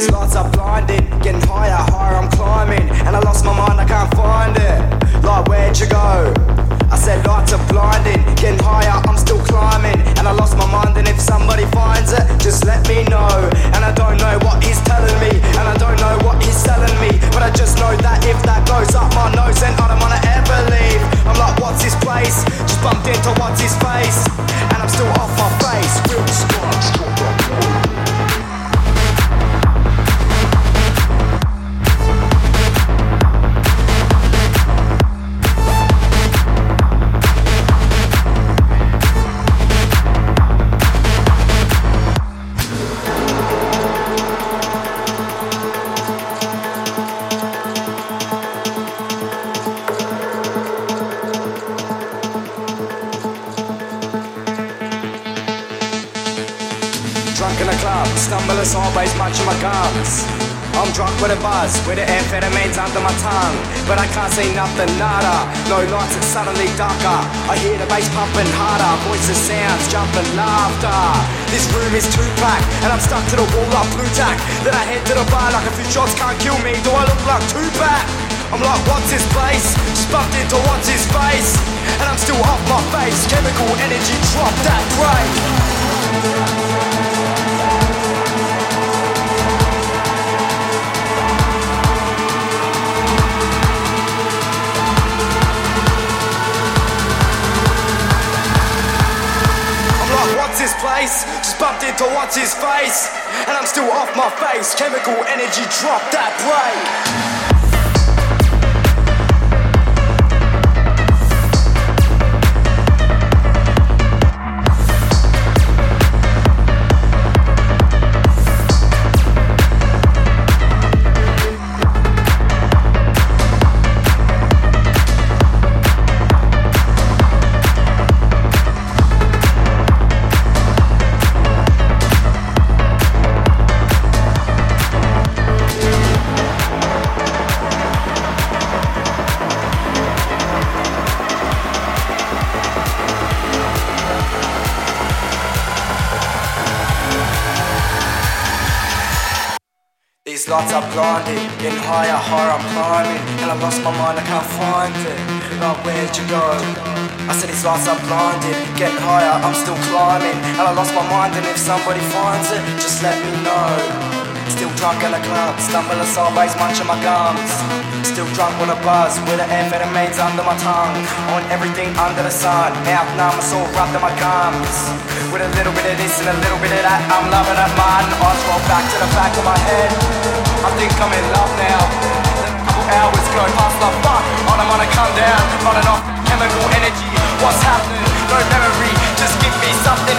These lights are blinding, getting higher, higher I'm climbing. And I lost my mind, I can't find it. Like, where'd you go? I said lights are blinding, getting higher, I'm still climbing. And I lost my mind, and if somebody finds it, just let me know. And I don't know what he's telling me, and I don't know what he's selling me. But I just know that if that goes up my nose, then I don't wanna ever leave. I'm like, what's his place? Just bumped into what's his face, and I'm still off my face. Real strong, stumble always munching my gums. I'm drunk with a buzz, with the amphetamines under my tongue. But I can't see nothing, nada. No lights, it's suddenly darker. I hear the bass pumping harder, voices, sounds, jumping laughter. This room is too packed, and I'm stuck to the wall like Blu Tack. Then I head to the bar like a few shots can't kill me. Do I look like Tupac? I'm like, what's his place? Just into what's his face? And I'm still off my face. Chemical energy drop that break. Into what's his face. And I'm still off my face. Chemical energy drop that brain. Lights are blinded Getting higher, higher I'm climbing And I lost my mind, I can't find it Like where'd you go? I said these lights are blinded Getting higher, I'm still climbing And I lost my mind and if somebody finds it Just let me know Still drunk in the club, stumble sideways, munching my gums. Still drunk with a buzz, with the amphetamines under my tongue. On everything under the sun, mouth numb, it's all wrapped in my gums. With a little bit of this and a little bit of that, I'm loving it, man. Eyes roll back to the back of my head. I think I'm in love now. A couple hours go past the fuck, on I'm gonna come down, running off chemical energy. What's happening? No memory, just give me something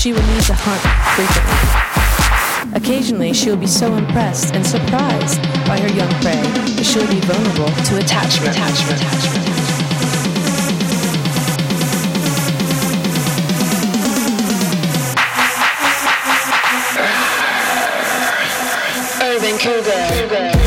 she'll need to hunt frequently. Occasionally, she will be so impressed and surprised by her young prey that she'll be vulnerable to attachment. attachment. attachment. Urban Cougar.